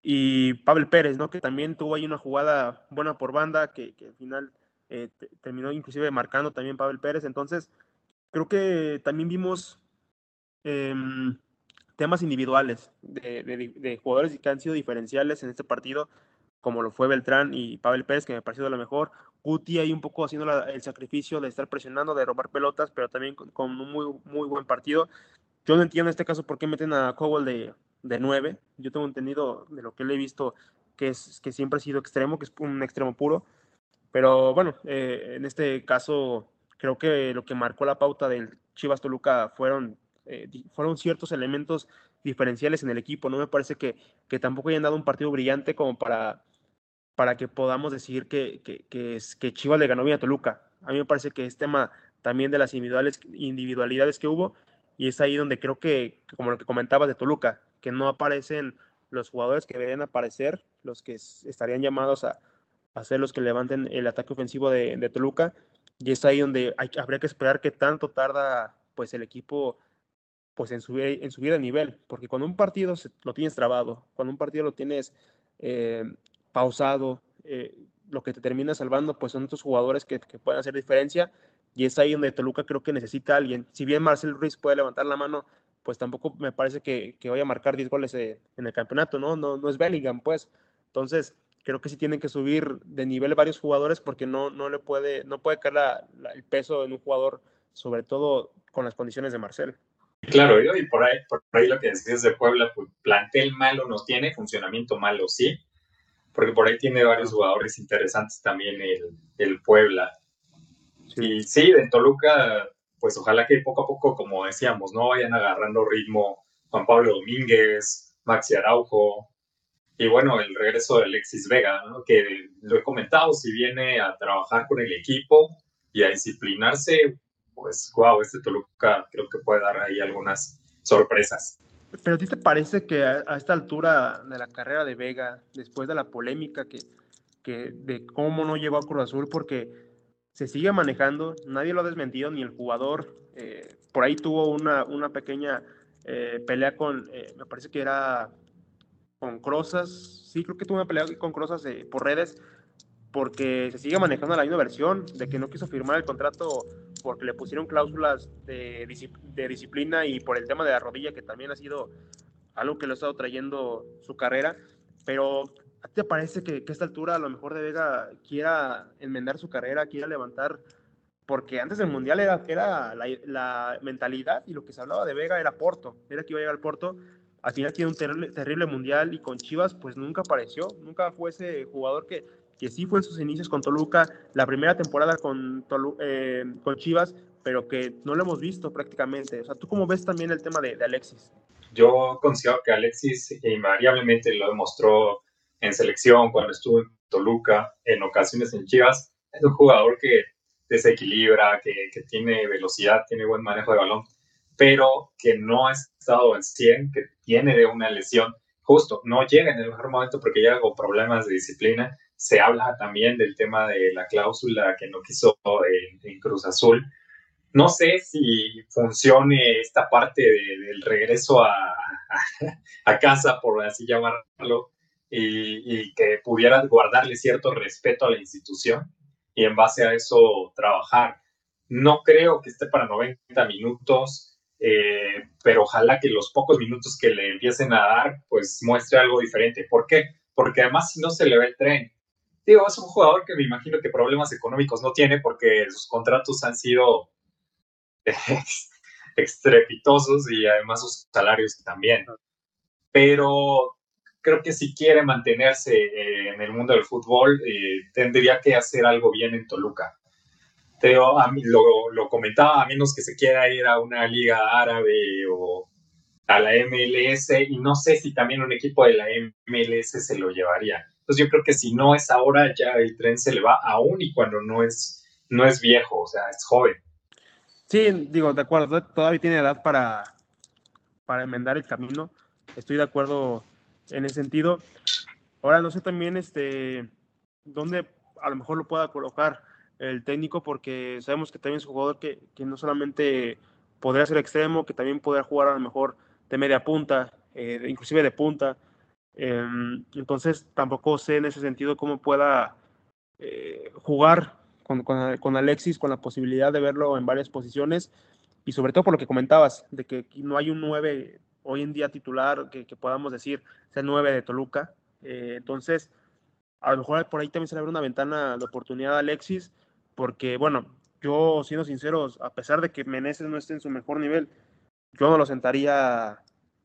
Y Pavel Pérez, ¿no? que también tuvo ahí una jugada buena por banda, que, al final eh, terminó inclusive marcando también Pavel Pérez. Entonces, creo que también vimos Em, temas individuales de, jugadores que han sido diferenciales en este partido, como lo fue Beltrán y Pavel Pérez, que me pareció de lo mejor. Guti ahí un poco haciendo el sacrificio de estar presionando, de robar pelotas, pero también con, un muy, muy buen partido. Yo no entiendo en este caso por qué meten a Cowell de, de 9. Yo tengo entendido de lo que le he visto que, es, que siempre ha sido extremo, que es un extremo puro. Pero bueno, eh, en este caso creo que lo que marcó la pauta del Chivas Toluca fueron, eh, fueron ciertos elementos diferenciales en el equipo. No me parece que, que tampoco hayan dado un partido brillante como para, para que podamos decir que, que, que, que Chivas le ganó bien a Toluca. A mí me parece que es tema también de las individuales, individualidades que hubo y es ahí donde creo que, como lo que comentabas de Toluca, que no aparecen los jugadores que deberían aparecer, los que estarían llamados a, a ser los que levanten el ataque ofensivo de, Toluca, y es ahí donde habría que esperar que tanto tarda pues el equipo pues en subir, en subir de nivel, porque cuando un partido lo tienes trabado, cuando un partido lo tienes eh, pausado, eh, lo que te termina salvando pues son otros jugadores que, que, pueden hacer diferencia y es ahí donde Toluca creo que necesita alguien. Si bien Marcel Ruiz puede levantar la mano, pues tampoco me parece que, que vaya a marcar 10 goles eh, en el campeonato, ¿no? ¿no? No es Bellingham, pues. Entonces, creo que sí tienen que subir de nivel varios jugadores porque no, no le puede, no puede caer el peso en un jugador, sobre todo con las condiciones de Marcel. Claro, y por ahí, por ahí lo que decías de Puebla, pues plantel malo no tiene, funcionamiento malo sí, porque por ahí tiene varios jugadores interesantes también el, el Puebla. Sí. Y sí, de Toluca, pues ojalá que poco a poco, como decíamos, no vayan agarrando ritmo Juan Pablo Domínguez, Maxi Araujo, y bueno, el regreso de Alexis Vega, ¿no? que lo he comentado, si viene a trabajar con el equipo y a disciplinarse, pues wow, este Toluca creo que puede dar ahí algunas sorpresas. Pero ¿a ti te parece que a, esta altura de la carrera de Vega, después de la polémica que, que de cómo no llegó a Cruz Azul, porque se sigue manejando, nadie lo ha desmentido, ni el jugador, eh, por ahí tuvo una, una pequeña eh, pelea con, eh, me parece que era con Crozas, sí creo que tuvo una pelea con Crozas por redes, porque se sigue manejando la misma versión de que no quiso firmar el contrato porque le pusieron cláusulas de, disciplina y por el tema de la rodilla, que también ha sido algo que lo ha estado trayendo su carrera. Pero ¿a ti te parece que, que a esta altura a lo mejor de Vega quiera enmendar su carrera, quiera levantar? Porque antes del Mundial era, era la, la, mentalidad y lo que se hablaba de Vega era Porto, era que iba a llegar al Porto. Al final tiene un terrible, terrible Mundial y con Chivas pues nunca apareció, nunca fue ese jugador que, que sí fue en sus inicios con Toluca, la primera temporada con, Tolu eh, con Chivas, pero que no lo hemos visto prácticamente. O sea, ¿tú cómo ves también el tema de, de Alexis? Yo considero que Alexis invariablemente lo demostró en selección cuando estuvo en Toluca, en ocasiones en Chivas. Es un jugador que desequilibra, que, que tiene velocidad, tiene buen manejo de balón, pero que no ha estado en 100, que tiene de una lesión. Justo, no llega en el mejor momento porque llega con problemas de disciplina se habla también del tema de la cláusula que no quiso en, en Cruz Azul. No sé si funcione esta parte de, del regreso a, casa, por así llamarlo, y, y, que pudiera guardarle cierto respeto a la institución y en base a eso trabajar. No creo que esté para 90 minutos, eh, pero ojalá que los pocos minutos que le empiecen a dar, pues muestre algo diferente. ¿Por qué? Porque además si no se le ve el tren, digo, es un jugador que me imagino que problemas económicos no tiene porque sus contratos han sido estrepitosos y además sus salarios también. Pero creo que si quiere mantenerse eh, en el mundo del fútbol, eh, tendría que hacer algo bien en Toluca. Pero a mí, lo, lo, comentaba, a menos que se quiera ir a una liga árabe o a la MLS, y no sé si también un equipo de la MLS se lo llevaría. Entonces yo creo que si no es ahora, ya el tren se le va aún y cuando no es, no es viejo, o sea, es joven. Sí, digo, de acuerdo, todavía tiene edad para, para enmendar el camino. Estoy de acuerdo en ese sentido. Ahora no sé también este dónde a lo mejor lo pueda colocar el técnico, porque sabemos que también es un jugador que, que no solamente podría ser extremo, que también podría jugar a lo mejor de media punta, eh, inclusive de punta. Eh, entonces, tampoco sé en ese sentido cómo pueda eh, jugar con, con, con, Alexis, con la posibilidad de verlo en varias posiciones y sobre todo por lo que comentabas, de que no hay un 9 hoy en día titular que, que podamos decir sea 9 de Toluca. Eh, entonces, a lo mejor por ahí también se le abre una ventana de oportunidad a Alexis, porque, bueno, yo siendo sinceros, a pesar de que Meneses no esté en su mejor nivel, yo no lo sentaría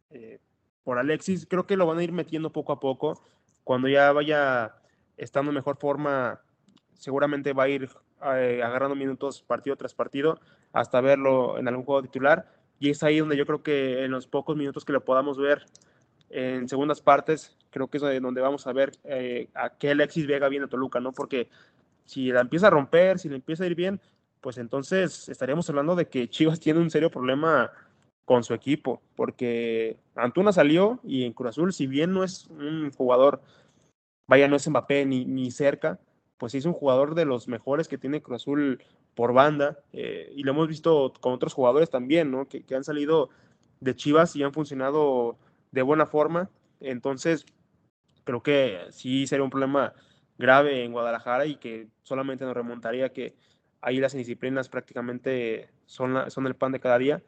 eh, por Alexis. Creo que lo van a ir metiendo poco a poco. cuando ya vaya estando en mejor forma, seguramente va a ir eh, agarrando minutos partido tras partido hasta verlo en algún juego titular. Y es ahí donde yo creo que en los pocos minutos que lo podamos ver en segundas partes, creo que es donde vamos a ver eh, a qué Alexis Vega viene a Toluca, ¿no? Porque si la empieza a romper, si le empieza a ir bien, pues entonces estaríamos hablando de que Chivas tiene un serio problema con su equipo, porque Antuna salió y en Cruz Azul, si bien no es un jugador, vaya, no es Mbappé ni, ni cerca, pues es un jugador de los mejores que tiene Cruz Azul por banda, eh, y lo hemos visto con otros jugadores también, ¿no? Que, que han salido de Chivas y han funcionado de buena forma, entonces creo que sí sería un problema grave en Guadalajara y que solamente nos remontaría que ahí las indisciplinas prácticamente son, son el pan de cada día.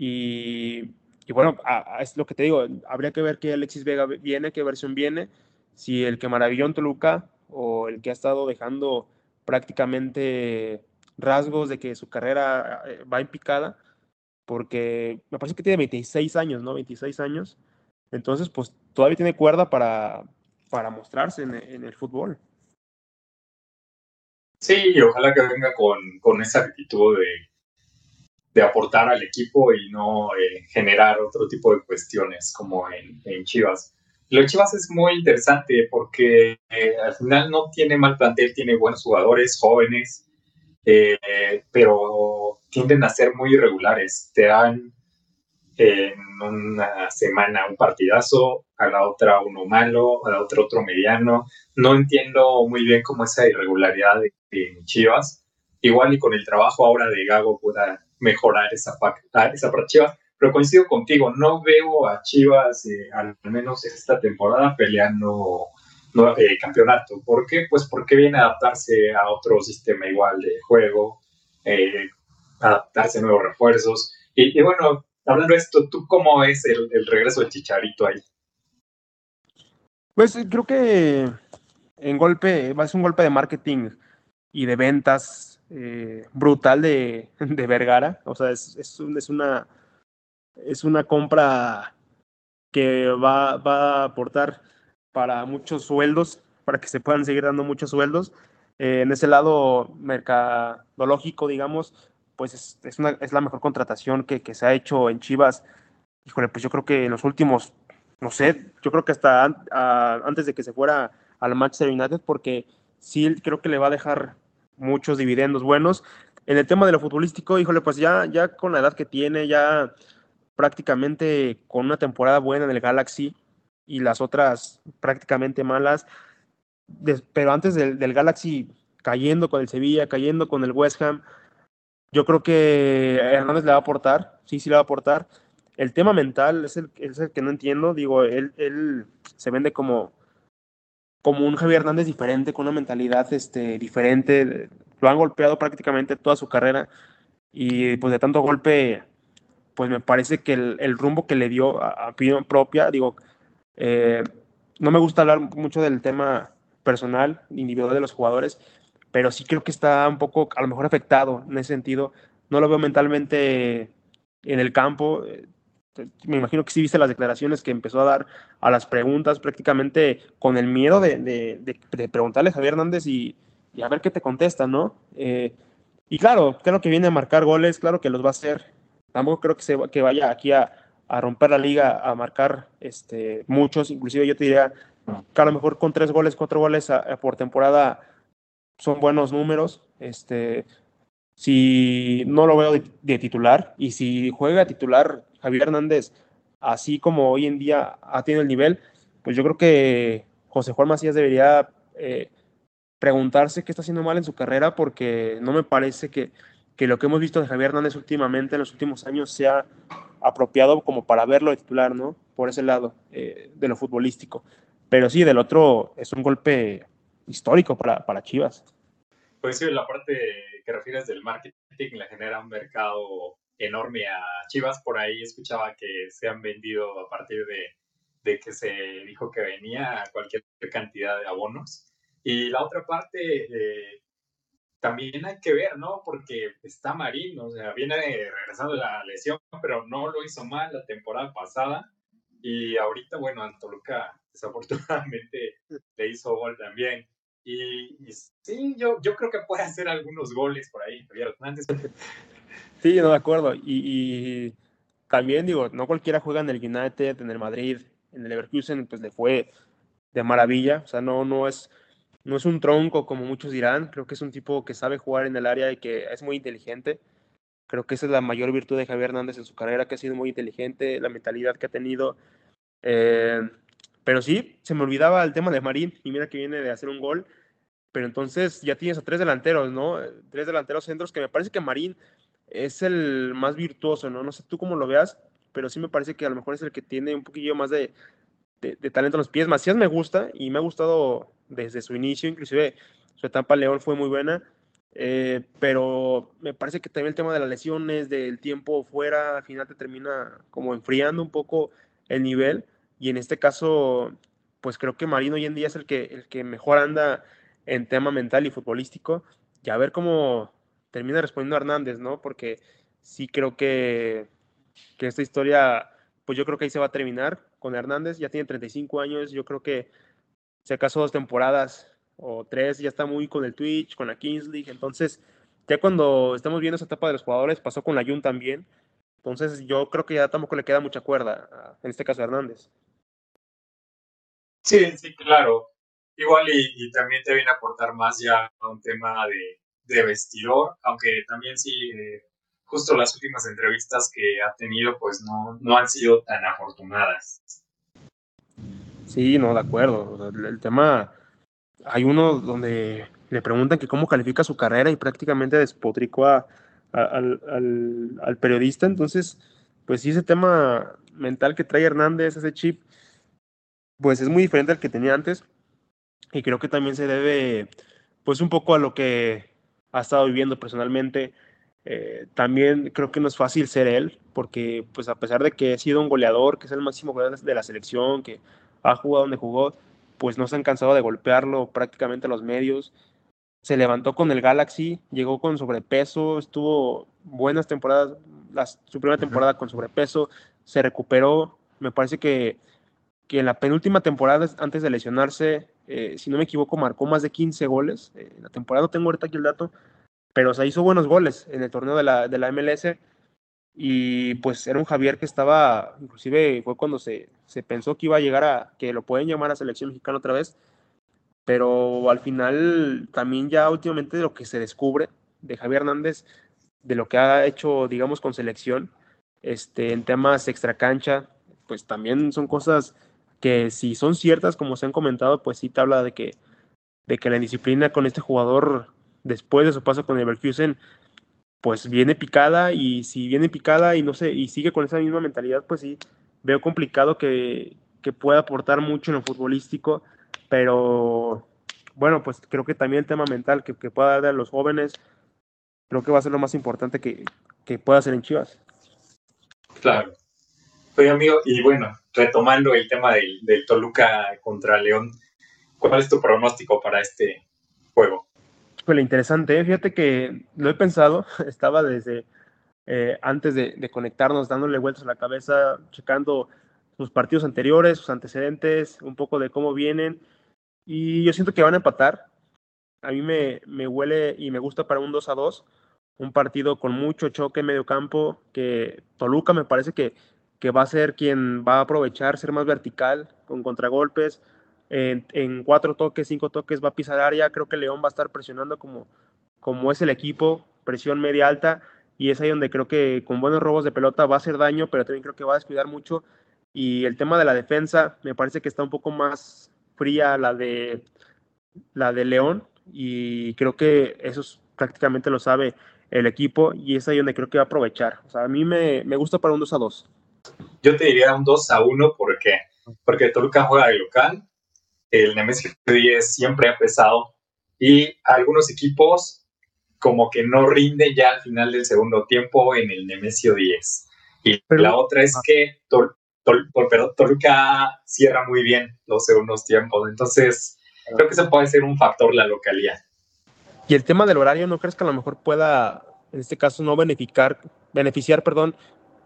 Y, bueno, es lo que te digo, habría que ver qué Alexis Vega viene, qué versión viene, si el que maravilló en Toluca o el que ha estado dejando prácticamente rasgos de que su carrera eh, va en picada, porque me parece que tiene 26 años, ¿no? 26 años. Entonces, pues todavía tiene cuerda para, para mostrarse en, el fútbol. Sí, y ojalá que venga con, con esa actitud de, de, aportar al equipo y no eh, generar otro tipo de cuestiones como en, en, Chivas. Lo de Chivas es muy interesante porque eh, al final no tiene mal plantel, tiene buenos jugadores, jóvenes, eh, pero tienden a ser muy irregulares. Te dan en una semana un partidazo, a la otra uno malo, a la otra otro mediano. No entiendo muy bien cómo esa irregularidad de, Chivas. Igual y con el trabajo ahora de Gago pueda mejorar esa, esa para Chivas. Pero coincido contigo, no veo a Chivas, eh, al menos esta temporada, peleando no, eh, campeonato. ¿Por qué? Pues porque viene a adaptarse a otro sistema igual de juego, eh, adaptarse a nuevos refuerzos. y, bueno, hablando de esto, ¿tú cómo es el, regreso de Chicharito ahí? Pues creo que en golpe, ser un golpe de marketing y de ventas eh, brutal de, Vergara. O sea, es, es, una, es una compra que va, va, a aportar para muchos sueldos, para que se puedan seguir dando muchos sueldos. Eh, en ese lado mercadológico, digamos, pues es, es, una, es la mejor contratación que, que, se ha hecho en Chivas. Híjole, pues yo creo que en los últimos, no sé, yo creo que hasta antes de que se fuera al Manchester United, porque sí creo que le va a dejar muchos dividendos buenos. En el tema de lo futbolístico, híjole, pues ya, ya con la edad que tiene, ya prácticamente con una temporada buena en el Galaxy y las otras prácticamente malas, pero antes del, del Galaxy cayendo con el Sevilla, cayendo con el West Ham, yo creo que Hernández le va a aportar, sí, sí le va a aportar. El tema mental es el, es el que no entiendo. Digo, él, él se vende como, como un Javier Hernández diferente, con una mentalidad este, diferente. Lo han golpeado prácticamente toda su carrera y pues de tanto golpe, pues me parece que el, el rumbo que le dio a, opinión propia, digo, eh, no me gusta hablar mucho del tema personal, individual de los jugadores, pero sí creo que está un poco, a lo mejor afectado en ese sentido. No lo veo mentalmente en el campo. Me imagino que sí viste las declaraciones que empezó a dar a las preguntas prácticamente con el miedo de, preguntarle a Javier Hernández y, a ver qué te contesta, ¿no? Eh, y claro, creo que viene a marcar goles, claro que los va a hacer. Tampoco creo que, se, que vaya aquí a, a romper la liga, a marcar este, muchos, inclusive yo te diría que a lo mejor con tres goles, cuatro goles por temporada son buenos números. Este, si no lo veo de, titular y si juega titular Javier Hernández, así como hoy en día ha tenido el nivel, pues yo creo que José Juan Macías debería eh, preguntarse qué está haciendo mal en su carrera porque no me parece que, que, lo que hemos visto de Javier Hernández últimamente en los últimos años sea apropiado como para verlo de titular, ¿no? Por ese lado eh, de lo futbolístico. Pero sí, del otro es un golpe histórico para, para Chivas. Pues sí, la parte que refieres del marketing le genera un mercado enorme a Chivas. Por ahí escuchaba que se han vendido a partir de, de que se dijo que venía cualquier cantidad de abonos. Y la otra parte, eh, también hay que ver, ¿no? Porque está Marín, o sea, viene regresando de la lesión, pero no lo hizo mal la temporada pasada. Y ahorita, bueno, al Toluca desafortunadamente le hizo gol también. Y, sí, yo, yo creo que puede hacer algunos goles por ahí, Javier Hernández. Sí, no, de acuerdo. Y, y, también digo, no cualquiera juega en el United, en el Madrid, en el Leverkusen, pues le fue de maravilla. O sea, no, no, es, no es un tronco como muchos dirán. Creo que es un tipo que sabe jugar en el área y que es muy inteligente. Creo que esa es la mayor virtud de Javier Hernández en su carrera, que ha sido muy inteligente, la mentalidad que ha tenido. Eh, pero sí, se me olvidaba el tema de Marín, y mira que viene de hacer un gol. Pero entonces ya tienes a tres delanteros, ¿no? Tres delanteros centros que me parece que Marín es el más virtuoso, ¿no? No sé tú cómo lo veas, pero sí me parece que a lo mejor es el que tiene un poquillo más de, talento en los pies. Macías me gusta y me ha gustado desde su inicio, inclusive su etapa León fue muy buena, eh, pero me parece que también el tema de las lesiones, del tiempo fuera, al final te termina como enfriando un poco el nivel y en este caso, pues creo que Marino hoy en día es el que, el que mejor anda en tema mental y futbolístico y a ver cómo termina respondiendo Hernández, ¿no? Porque sí creo que, que esta historia, pues yo creo que ahí se va a terminar con Hernández, ya tiene 35 años, yo creo que se casó dos temporadas o tres, ya está muy con el Twitch, con la Kings League, entonces ya cuando estamos viendo esa etapa de los jugadores, pasó con la Jun también, entonces yo creo que ya tampoco le queda mucha cuerda, en este caso a Hernández. Sí, sí, claro. Igual y, también te viene a aportar más ya a un tema de, de vestidor, aunque también sí, eh, justo las últimas entrevistas que ha tenido, pues no, no han sido tan afortunadas. Sí, no, de acuerdo. El, tema, hay uno donde le preguntan que cómo califica su carrera y prácticamente despotricó a, al, al, periodista. Entonces, pues sí, ese tema mental que trae Hernández, ese chip, pues es muy diferente al que tenía antes. Y creo que también se debe, pues un poco a lo que ha estado viviendo personalmente. Eh, también creo que no es fácil ser él, porque pues a pesar de que ha sido un goleador, que es el máximo goleador de la selección, que ha jugado donde jugó, pues no se han cansado de golpearlo prácticamente a los medios. Se levantó con el Galaxy, llegó con sobrepeso, estuvo buenas temporadas, su primera temporada con sobrepeso, se recuperó. Me parece que, que en la penúltima temporada, antes de lesionarse, eh, si no me equivoco, marcó más de 15 goles. Eh, en la temporada no tengo ahorita aquí el dato, pero se hizo buenos goles en el torneo de la, de la MLS. Y pues era un Javier que estaba, inclusive fue cuando se, se pensó que iba a llegar a, que lo pueden llamar a selección mexicana otra vez, pero al final también ya últimamente lo que se descubre de Javier Hernández, de lo que ha hecho, digamos, con selección, este, en temas extracancha, pues también son cosas que si son ciertas, como se han comentado, pues sí te habla de que, de que la indisciplina con este jugador, después de su paso con el Leverkusen, pues viene picada y si viene picada y no sé, y sigue con esa misma mentalidad, pues sí, veo complicado que, que pueda aportar mucho en lo futbolístico, pero bueno, pues creo que también el tema mental que, que pueda dar a los jóvenes, creo que va a ser lo más importante que, que pueda hacer en Chivas. Claro. Oye, amigo, y bueno, retomando el tema del, del Toluca contra León, ¿cuál es tu pronóstico para este juego? Pues interesante, ¿eh? fíjate que lo he pensado, estaba desde eh, antes de, de, conectarnos dándole vueltas a la cabeza, checando sus partidos anteriores, sus antecedentes, un poco de cómo vienen, y yo siento que van a empatar. A mí me, me huele y me gusta para un 2 a 2, un partido con mucho choque en medio campo, que Toluca me parece que que va a ser quien va a aprovechar, ser más vertical, con contragolpes. En, cuatro toques, cinco toques va a pisar área. Creo que León va a estar presionando como, como es el equipo, presión media alta. Y es ahí donde creo que con buenos robos de pelota va a hacer daño, pero también creo que va a descuidar mucho. Y el tema de la defensa, me parece que está un poco más fría la de, la de León. Y creo que eso prácticamente lo sabe el equipo. Y es ahí donde creo que va a aprovechar. O sea, a mí me, me gusta para un 2 a 2. Yo te diría un 2 a 1 porque porque Toluca juega de local, el Nemesio 10 siempre ha pesado y algunos equipos como que no rinden ya al final del segundo tiempo en el Nemesio 10. Y la otra es ah. que Toluca cierra muy bien los segundos tiempos, entonces creo que se puede ser un factor la localidad. Y el tema del horario, ¿no crees que a lo mejor pueda, en este caso, no beneficiar, beneficiar perdón,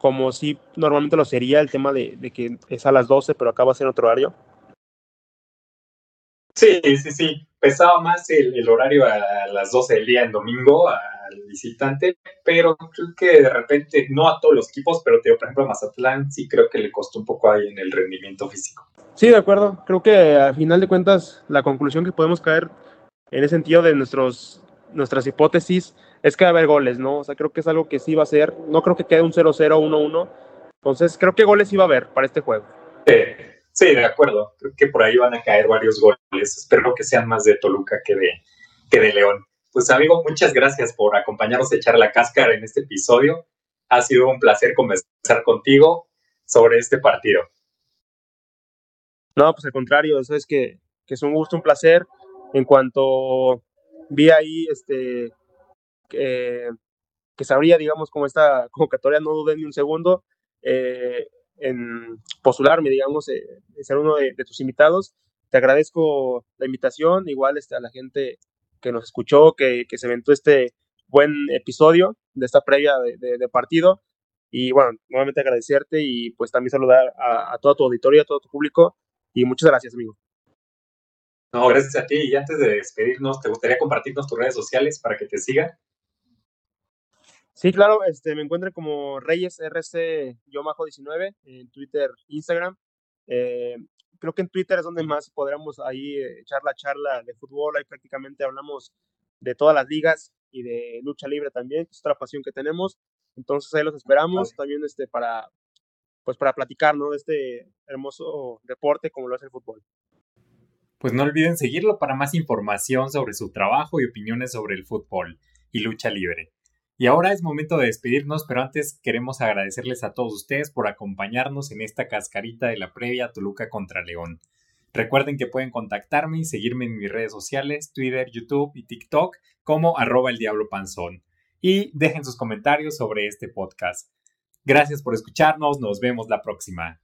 como si normalmente lo sería el tema de, que es a las 12, pero acaba ser otro horario. Sí, sí, sí. Pesaba más el, horario a las 12 del día en domingo al visitante, pero creo que de repente, no a todos los equipos, pero te por ejemplo, a Mazatlán sí creo que le costó un poco ahí en el rendimiento físico. Sí, de acuerdo. Creo que a final de cuentas, la conclusión que podemos caer en el sentido de nuestros, nuestras hipótesis es que va a haber goles, ¿no? O sea, creo que es algo que sí va a ser. No creo que quede un 0-0, 1-1. Entonces, creo que goles sí va a haber para este juego. Sí, sí, de acuerdo. Creo que por ahí van a caer varios goles. Espero que sean más de Toluca que de, que de León. Pues, amigo, muchas gracias por acompañarnos a echar la cáscara en este episodio. Ha sido un placer conversar contigo sobre este partido. No, pues al contrario, eso es que, que es un gusto, un placer. En cuanto vi ahí este que sabría, digamos, como esta convocatoria, no dudé ni un segundo eh, en postularme, digamos, eh, ser uno de, tus invitados. Te agradezco la invitación, igual este, a la gente que nos escuchó, que, que se aventó este buen episodio de esta previa de, partido. Y bueno, nuevamente agradecerte y pues también saludar a, a toda tu auditoría, a todo tu público. Y muchas gracias, amigo. No, gracias a ti. Y antes de despedirnos, ¿te gustaría compartirnos tus redes sociales para que te sigan? Sí, claro, este, me encuentro como Reyes RC-19 en Twitter, Instagram. Eh, creo que en Twitter es donde más podremos ahí eh, echar la charla de fútbol. Ahí prácticamente hablamos de todas las ligas y de lucha libre también, que es otra pasión que tenemos. Entonces ahí los esperamos también este, para, pues para platicar ¿no? de este hermoso deporte como lo es el fútbol. Pues no olviden seguirlo para más información sobre su trabajo y opiniones sobre el fútbol y lucha libre. Y ahora es momento de despedirnos, pero antes queremos agradecerles a todos ustedes por acompañarnos en esta cascarita de la previa Toluca contra León. Recuerden que pueden contactarme y seguirme en mis redes sociales, Twitter, YouTube y TikTok como arroba el diablo panzón. Y dejen sus comentarios sobre este podcast. Gracias por escucharnos, nos vemos la próxima.